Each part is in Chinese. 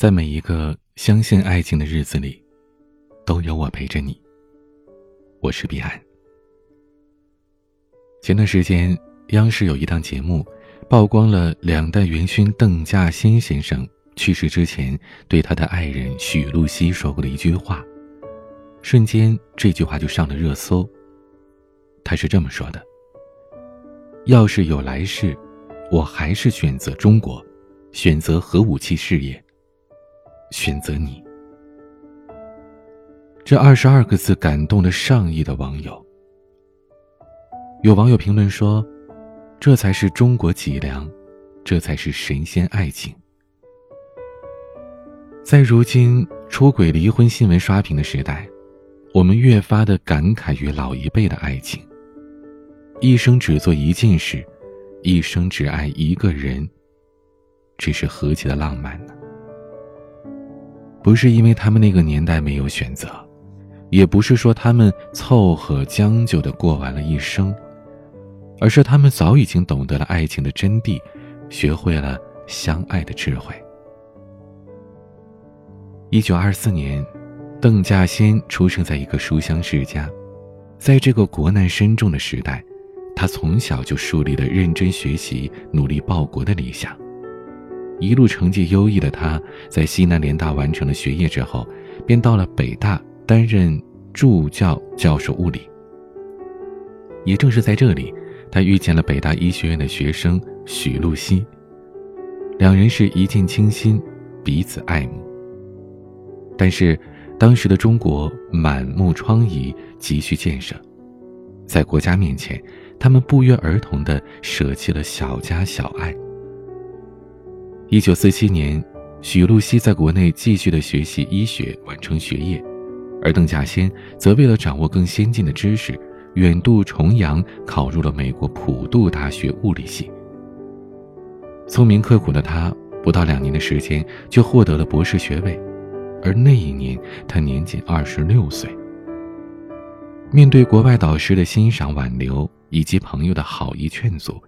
在每一个相信爱情的日子里，都有我陪着你。我是彼岸。前段时间，央视有一档节目，曝光了两代元勋邓稼先先生去世之前对他的爱人许露西说过的一句话，瞬间这句话就上了热搜。他是这么说的：“要是有来世，我还是选择中国，选择核武器事业。”选择你，这二十二个字感动了上亿的网友。有网友评论说：“这才是中国脊梁，这才是神仙爱情。”在如今出轨离婚新闻刷屏的时代，我们越发的感慨于老一辈的爱情。一生只做一件事，一生只爱一个人，这是何其的浪漫呢？不是因为他们那个年代没有选择，也不是说他们凑合将就的过完了一生，而是他们早已经懂得了爱情的真谛，学会了相爱的智慧。一九二四年，邓稼先出生在一个书香世家，在这个国难深重的时代，他从小就树立了认真学习、努力报国的理想。一路成绩优异的他，在西南联大完成了学业之后，便到了北大担任助教教授物理。也正是在这里，他遇见了北大医学院的学生许露西，两人是一见倾心，彼此爱慕。但是，当时的中国满目疮痍，急需建设，在国家面前，他们不约而同地舍弃了小家小爱。一九四七年，许露西在国内继续的学习医学，完成学业，而邓稼先则为了掌握更先进的知识，远渡重洋，考入了美国普渡大学物理系。聪明刻苦的他，不到两年的时间就获得了博士学位，而那一年他年仅二十六岁。面对国外导师的欣赏挽留，以及朋友的好意劝阻。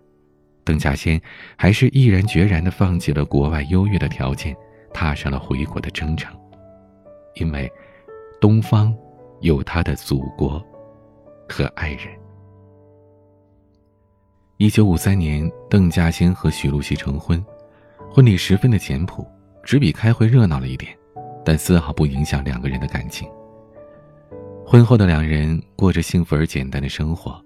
邓稼先还是毅然决然地放弃了国外优越的条件，踏上了回国的征程。因为，东方有他的祖国和爱人。一九五三年，邓稼先和许露西成婚，婚礼十分的简朴，只比开会热闹了一点，但丝毫不影响两个人的感情。婚后的两人过着幸福而简单的生活。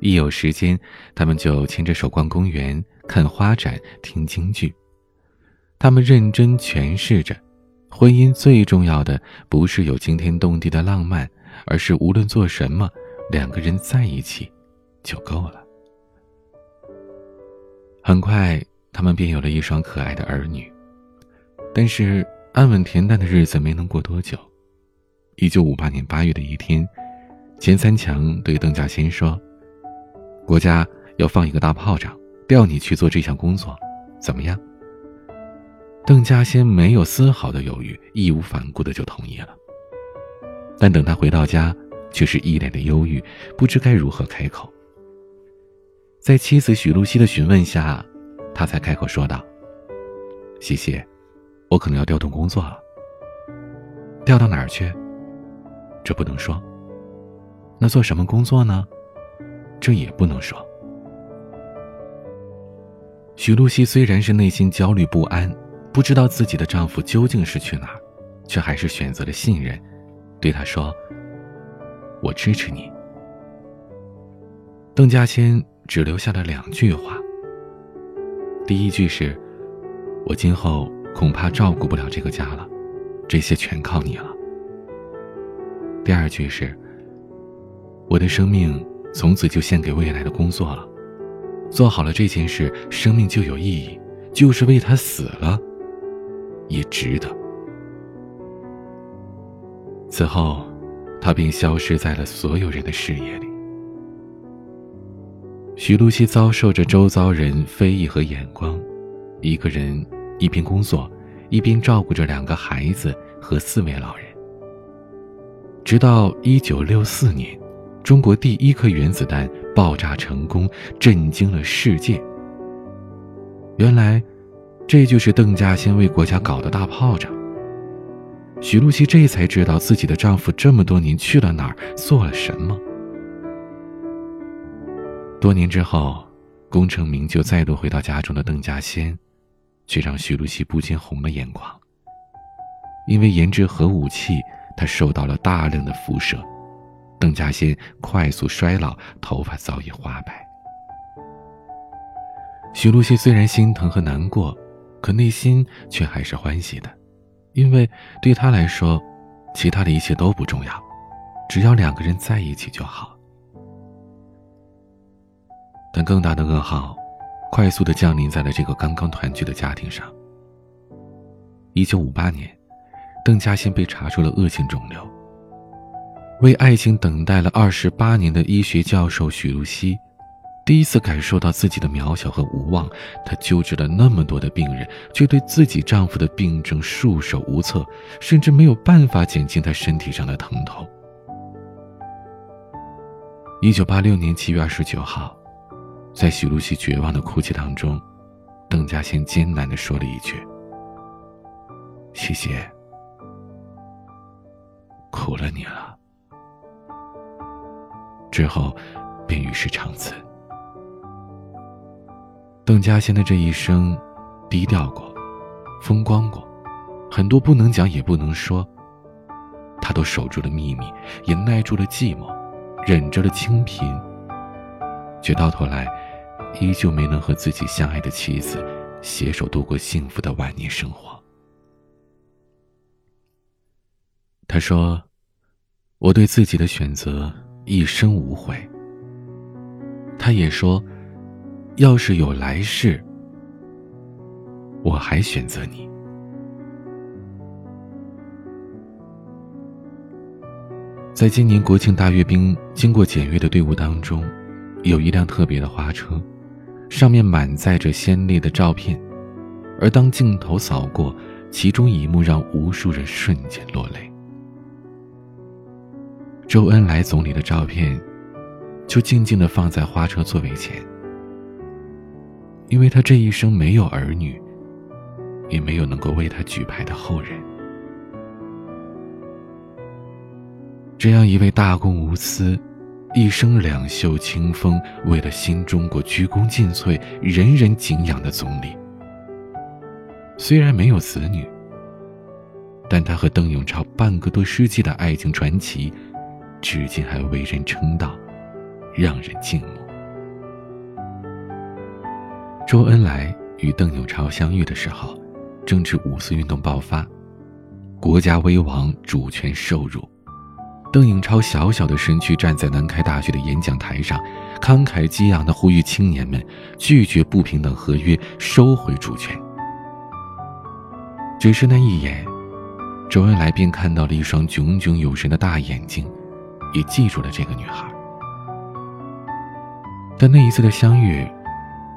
一有时间，他们就牵着手逛公园、看花展、听京剧。他们认真诠释着，婚姻最重要的不是有惊天动地的浪漫，而是无论做什么，两个人在一起就够了。很快，他们便有了一双可爱的儿女。但是，安稳恬淡的日子没能过多久。一九五八年八月的一天，钱三强对邓稼先说。国家要放一个大炮仗，调你去做这项工作，怎么样？邓稼先没有丝毫的犹豫，义无反顾的就同意了。但等他回到家，却是一脸的忧郁，不知该如何开口。在妻子许露西的询问下，他才开口说道：“西西，我可能要调动工作了。调到哪儿去？这不能说。那做什么工作呢？”这也不能说。许露西虽然是内心焦虑不安，不知道自己的丈夫究竟是去哪儿，却还是选择了信任，对他说：“我支持你。”邓稼先只留下了两句话。第一句是：“我今后恐怕照顾不了这个家了，这些全靠你了。”第二句是：“我的生命。”从此就献给未来的工作了，做好了这件事，生命就有意义；就是为他死了，也值得。此后，他便消失在了所有人的视野里。徐露西遭受着周遭人非议和眼光，一个人一边工作，一边照顾着两个孩子和四位老人，直到一九六四年。中国第一颗原子弹爆炸成功，震惊了世界。原来，这就是邓稼先为国家搞的大炮仗。许露西这才知道自己的丈夫这么多年去了哪儿，做了什么。多年之后，功成名就再度回到家中的邓稼先，却让许露西不禁红了眼眶。因为研制核武器，他受到了大量的辐射，邓稼先快速衰老，头发早已花白。许露西虽然心疼和难过，可内心却还是欢喜的，因为对她来说，其他的一切都不重要，只要两个人在一起就好。但更大的噩耗，快速的降临在了这个刚刚团聚的家庭上。一九五八年，邓稼先被查出了恶性肿瘤。为爱情等待了二十八年的医学教授许露西。第一次感受到自己的渺小和无望，她救治了那么多的病人，却对自己丈夫的病症束手无策，甚至没有办法减轻他身体上的疼痛。一九八六年七月二十九号，在许露西绝望的哭泣当中，邓稼先艰难地说了一句：“谢谢，苦了你了。”之后，便与世长辞。邓稼先的这一生，低调过，风光过，很多不能讲也不能说。他都守住了秘密，也耐住了寂寞，忍着了清贫，却到头来，依旧没能和自己相爱的妻子携手度过幸福的晚年生活。他说：“我对自己的选择一生无悔。”他也说。要是有来世，我还选择你。在今年国庆大阅兵经过检阅的队伍当中，有一辆特别的花车，上面满载着鲜丽的照片，而当镜头扫过，其中一幕让无数人瞬间落泪。周恩来总理的照片，就静静的放在花车座位前。因为他这一生没有儿女，也没有能够为他举牌的后人。这样一位大公无私、一生两袖清风、为了新中国鞠躬尽瘁、人人敬仰的总理，虽然没有子女，但他和邓颖超半个多世纪的爱情传奇，至今还为人称道，让人敬慕。周恩来与邓颖超相遇的时候，正值五四运动爆发，国家危亡，主权受辱。邓颖超小小的身躯站在南开大学的演讲台上，慷慨激昂地呼吁青年们拒绝不平等合约，收回主权。只是那一眼，周恩来便看到了一双炯炯有神的大眼睛，也记住了这个女孩。但那一次的相遇。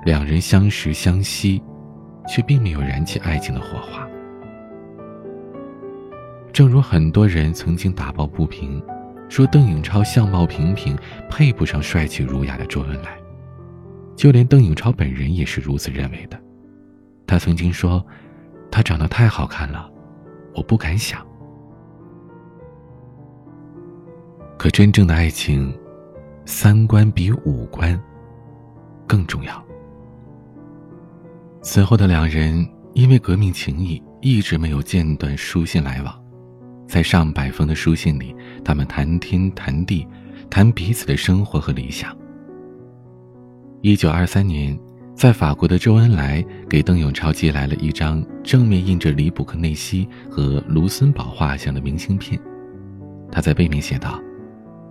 两人相识相惜，却并没有燃起爱情的火花。正如很多人曾经打抱不平，说邓颖超相貌平平，配不上帅气儒雅的周恩来。就连邓颖超本人也是如此认为的。他曾经说：“他长得太好看了，我不敢想。”可真正的爱情，三观比五官更重要。此后的两人因为革命情谊，一直没有间断书信来往。在上百封的书信里，他们谈天谈地，谈彼此的生活和理想。一九二三年，在法国的周恩来给邓颖超寄来了一张正面印着里卜克内西和卢森堡画像的明信片，他在背面写道：“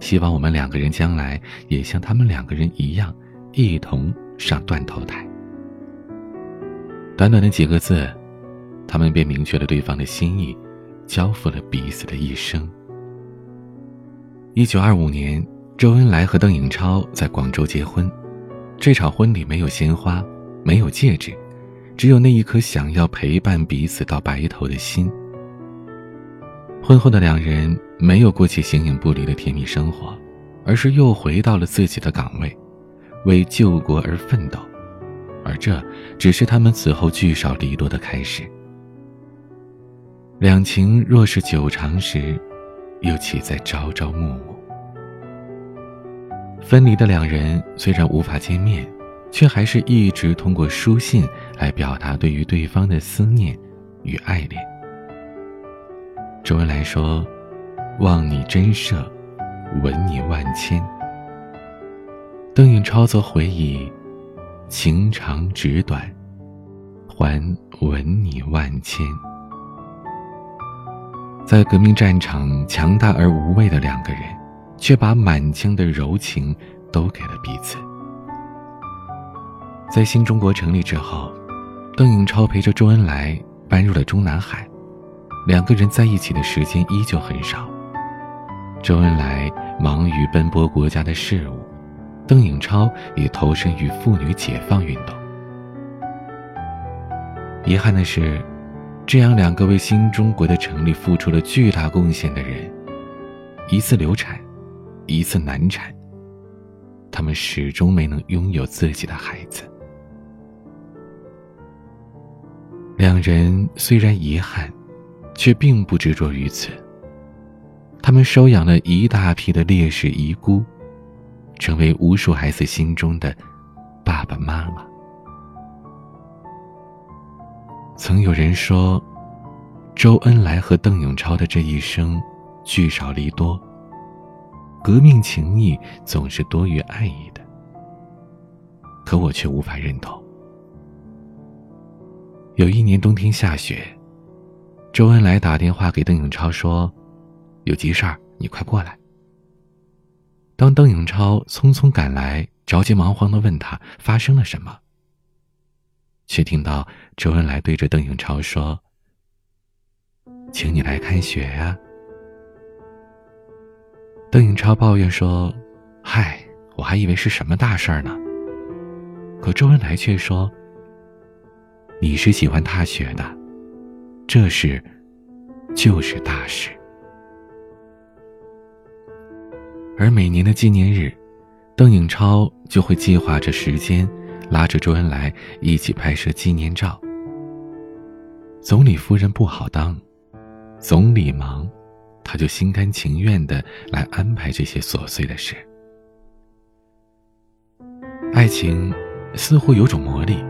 希望我们两个人将来也像他们两个人一样，一同上断头台。”短短的几个字，他们便明确了对方的心意，交付了彼此的一生。一九二五年，周恩来和邓颖超在广州结婚，这场婚礼没有鲜花，没有戒指，只有那一颗想要陪伴彼此到白头的心。婚后的两人没有过起形影不离的甜蜜生活，而是又回到了自己的岗位，为救国而奋斗。而这只是他们此后聚少离多的开始。两情若是久长时，又岂在朝朝暮暮？分离的两人虽然无法见面，却还是一直通过书信来表达对于对方的思念与爱恋。周恩来说：“望你真赦，闻你万千。”邓颖超则回忆：“情长纸短，还闻你万千。”在革命战场强大而无畏的两个人，却把满腔的柔情都给了彼此。在新中国成立之后，邓颖超陪着周恩来搬入了中南海，两个人在一起的时间依旧很少。周恩来忙于奔波国家的事务。邓颖超也投身于妇女解放运动。遗憾的是，这样两个为新中国的成立付出了巨大贡献的人，一次流产，一次难产，他们始终没能拥有自己的孩子。两人虽然遗憾，却并不执着于此。他们收养了一大批的烈士遗孤。成为无数孩子心中的爸爸妈妈。曾有人说，周恩来和邓颖超的这一生聚少离多，革命情谊总是多于爱意的。可我却无法认同。有一年冬天下雪，周恩来打电话给邓颖超说：“有急事儿，你快过来。”当邓颖超匆匆赶来，着急忙慌的问他发生了什么，却听到周恩来对着邓颖超说：“请你来看雪呀。”邓颖超抱怨说：“嗨，我还以为是什么大事儿呢。”可周恩来却说：“你是喜欢踏雪的，这事就是大事。”而每年的纪念日，邓颖超就会计划着时间，拉着周恩来一起拍摄纪念照。总理夫人不好当，总理忙，他就心甘情愿的来安排这些琐碎的事。爱情似乎有种魔力，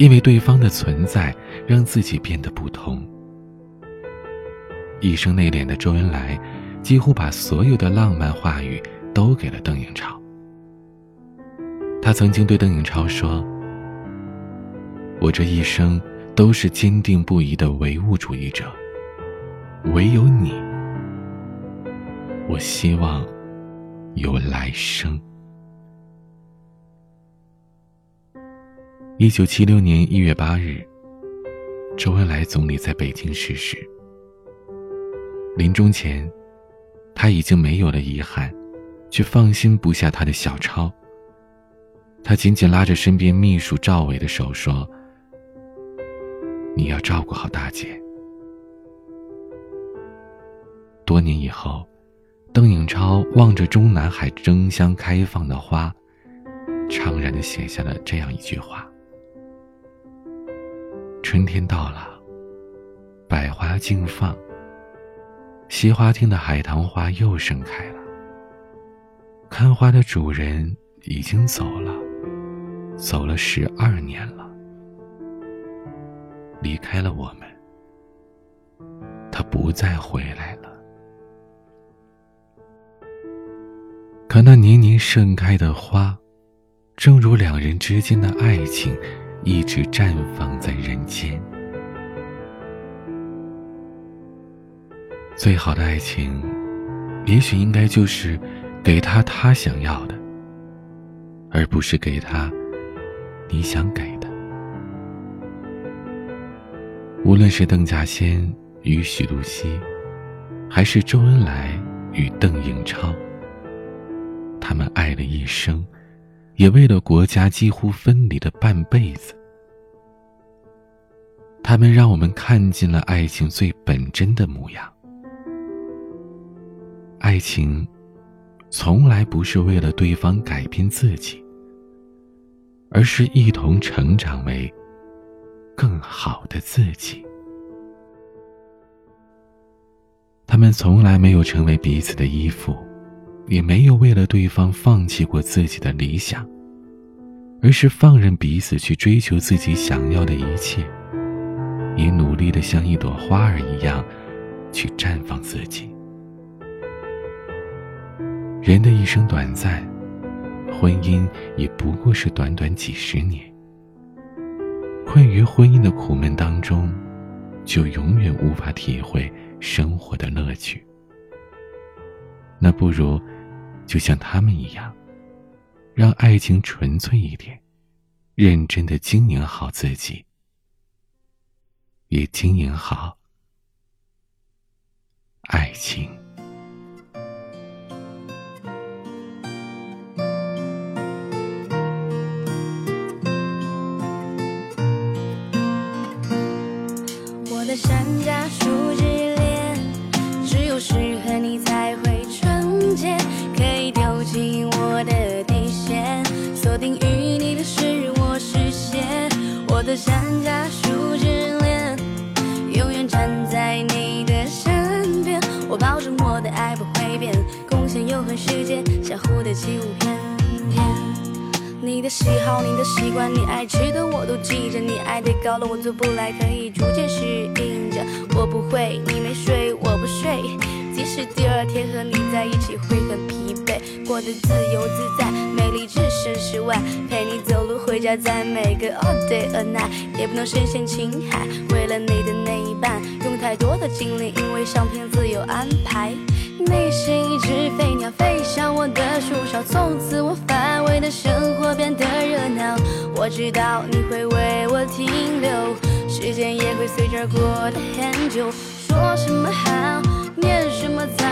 因为对方的存在，让自己变得不同。一生内敛的周恩来。几乎把所有的浪漫话语都给了邓颖超。他曾经对邓颖超说：“我这一生都是坚定不移的唯物主义者，唯有你，我希望有来生。”一九七六年一月八日，周恩来总理在北京逝世。临终前。他已经没有了遗憾，却放心不下他的小超。他紧紧拉着身边秘书赵伟的手说：“你要照顾好大姐。”多年以后，邓颖超望着中南海争相开放的花，怅然的写下了这样一句话：“春天到了，百花竞放。”西花厅的海棠花又盛开了。看花的主人已经走了，走了十二年了，离开了我们，他不再回来了。可那年年盛开的花，正如两人之间的爱情，一直绽放在人间。最好的爱情，也许应该就是给他他想要的，而不是给他你想给的。无论是邓稼先与许露西，还是周恩来与邓颖超，他们爱了一生，也为了国家几乎分离的半辈子。他们让我们看尽了爱情最本真的模样。爱情，从来不是为了对方改变自己，而是一同成长为更好的自己。他们从来没有成为彼此的依附，也没有为了对方放弃过自己的理想，而是放任彼此去追求自己想要的一切，也努力的像一朵花儿一样去绽放自己。人的一生短暂，婚姻也不过是短短几十年。困于婚姻的苦闷当中，就永远无法体会。生活的乐趣，那不如就像他们一样，让爱情纯粹一点，认真的经营好自己，也经营好爱情。的山楂树之恋，永远站在你的身边，我保证我的爱不会变，共享永恒世界，像蝴蝶起舞翩翩。你的喜好，你的习惯，你爱吃的我都记着，你爱的高了我做不来，可以逐渐适应着，我不会，你没睡，我不睡。即使第二天和你在一起会很疲惫，过得自由自在，美丽置身事外，陪你走路回家，在每个 all day all night，也不能深陷情海。为了你的那一半，用太多的精力，因为上天自有安排。你是一只飞鸟，飞向我的树梢，从此我乏味的生活变得热闹。我知道你会为我停留，时间也会随之而过得很久。说什么好？念什么早？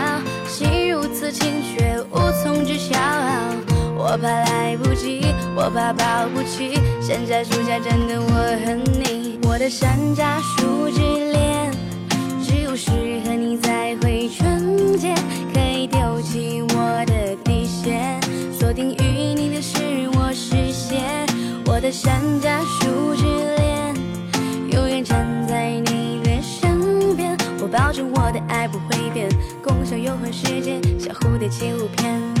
心如此清，却无从知晓。我怕来不及，我怕保不起。山楂树下站的我和你，我的山楂树之恋，只有是和你才会纯洁，可以丢弃我的底线，锁定与你的是我视线，我的山楂树不会变。共享永恒时间，像蝴蝶起舞翩。